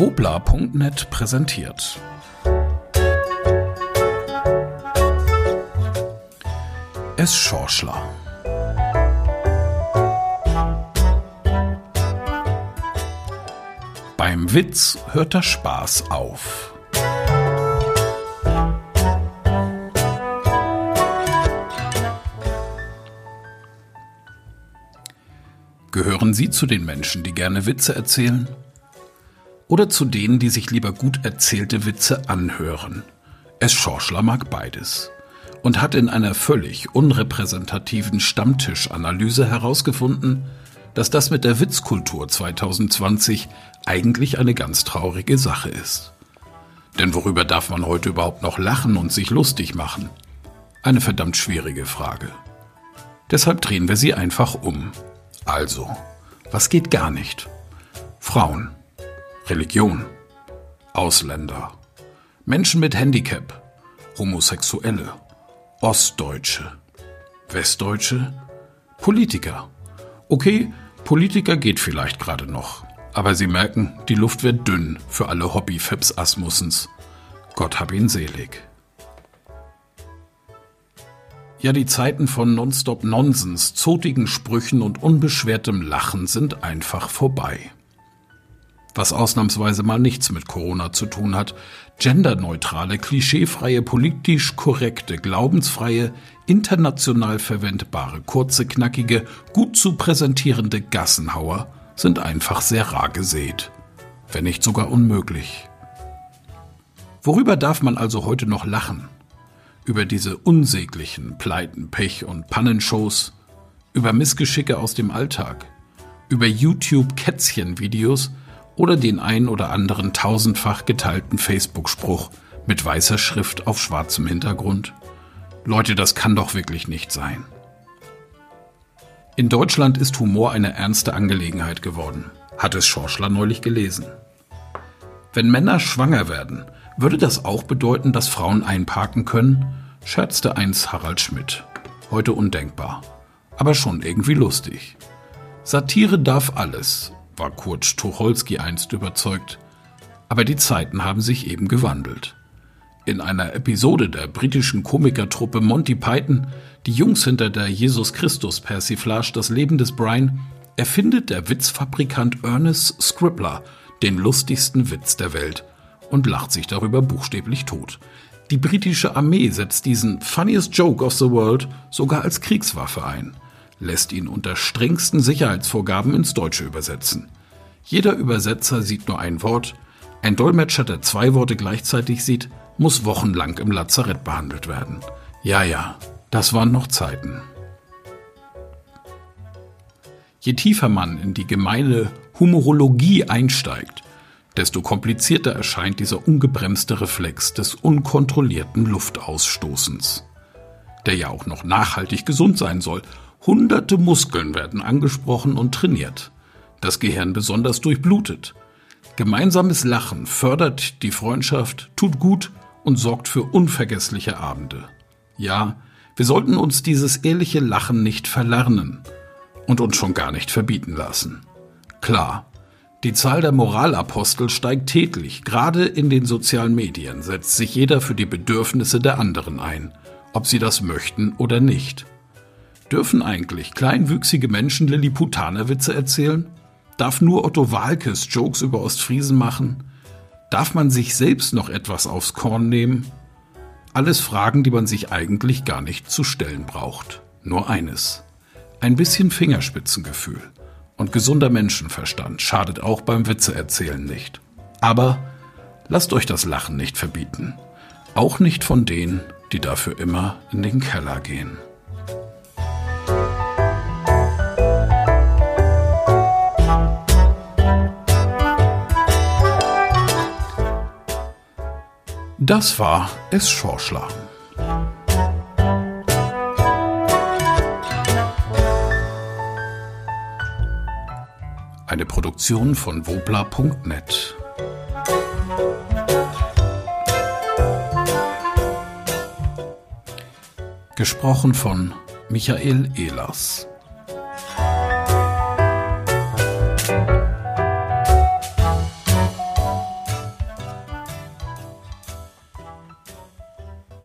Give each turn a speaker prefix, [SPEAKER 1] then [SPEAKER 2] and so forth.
[SPEAKER 1] Wobla.net präsentiert. Es Schorschler. Beim Witz hört der Spaß auf. Gehören Sie zu den Menschen, die gerne Witze erzählen? Oder zu denen, die sich lieber gut erzählte Witze anhören? Es Schorschler mag beides und hat in einer völlig unrepräsentativen Stammtischanalyse herausgefunden, dass das mit der Witzkultur 2020 eigentlich eine ganz traurige Sache ist. Denn worüber darf man heute überhaupt noch lachen und sich lustig machen? Eine verdammt schwierige Frage. Deshalb drehen wir sie einfach um. Also, was geht gar nicht? Frauen, Religion, Ausländer, Menschen mit Handicap, Homosexuelle, Ostdeutsche, Westdeutsche, Politiker. Okay, Politiker geht vielleicht gerade noch, aber Sie merken, die Luft wird dünn für alle Hobby-Fips Asmussens. Gott hab ihn selig. Ja, die Zeiten von Nonstop Nonsens, zotigen Sprüchen und unbeschwertem Lachen sind einfach vorbei. Was ausnahmsweise mal nichts mit Corona zu tun hat, genderneutrale, klischeefreie, politisch korrekte, glaubensfreie, international verwendbare, kurze, knackige, gut zu präsentierende Gassenhauer sind einfach sehr rar gesät, wenn nicht sogar unmöglich. Worüber darf man also heute noch lachen? über diese unsäglichen Pleiten, Pech und Pannenshows, über Missgeschicke aus dem Alltag, über YouTube-Kätzchen-Videos oder den ein oder anderen tausendfach geteilten Facebook-Spruch mit weißer Schrift auf schwarzem Hintergrund. Leute, das kann doch wirklich nicht sein. In Deutschland ist Humor eine ernste Angelegenheit geworden, hat es Schorschler neulich gelesen. Wenn Männer schwanger werden, würde das auch bedeuten, dass Frauen einparken können? scherzte einst Harald Schmidt. Heute undenkbar. Aber schon irgendwie lustig. Satire darf alles, war Kurt Tucholsky einst überzeugt. Aber die Zeiten haben sich eben gewandelt. In einer Episode der britischen Komikertruppe Monty Python, die Jungs hinter der Jesus Christus Persiflage Das Leben des Brian, erfindet der Witzfabrikant Ernest Scribbler den lustigsten Witz der Welt und lacht sich darüber buchstäblich tot. Die britische Armee setzt diesen funniest joke of the world sogar als Kriegswaffe ein, lässt ihn unter strengsten Sicherheitsvorgaben ins Deutsche übersetzen. Jeder Übersetzer sieht nur ein Wort, ein Dolmetscher, der zwei Worte gleichzeitig sieht, muss wochenlang im Lazarett behandelt werden. Ja, ja, das waren noch Zeiten. Je tiefer man in die gemeine Humorologie einsteigt, desto komplizierter erscheint dieser ungebremste Reflex des unkontrollierten Luftausstoßens, der ja auch noch nachhaltig gesund sein soll. Hunderte Muskeln werden angesprochen und trainiert, das Gehirn besonders durchblutet. Gemeinsames Lachen fördert die Freundschaft, tut gut und sorgt für unvergessliche Abende. Ja, wir sollten uns dieses ehrliche Lachen nicht verlernen und uns schon gar nicht verbieten lassen. Klar, die Zahl der Moralapostel steigt täglich. Gerade in den sozialen Medien setzt sich jeder für die Bedürfnisse der anderen ein, ob sie das möchten oder nicht. Dürfen eigentlich kleinwüchsige Menschen Lilliputaner-Witze erzählen? Darf nur Otto Walkes Jokes über Ostfriesen machen? Darf man sich selbst noch etwas aufs Korn nehmen? Alles Fragen, die man sich eigentlich gar nicht zu stellen braucht. Nur eines. Ein bisschen Fingerspitzengefühl und gesunder Menschenverstand schadet auch beim Witzeerzählen nicht. Aber lasst euch das Lachen nicht verbieten. Auch nicht von denen, die dafür immer in den Keller gehen. Das war Es Schorschler. Eine Produktion von wobla.net. Gesprochen von Michael Ehlers.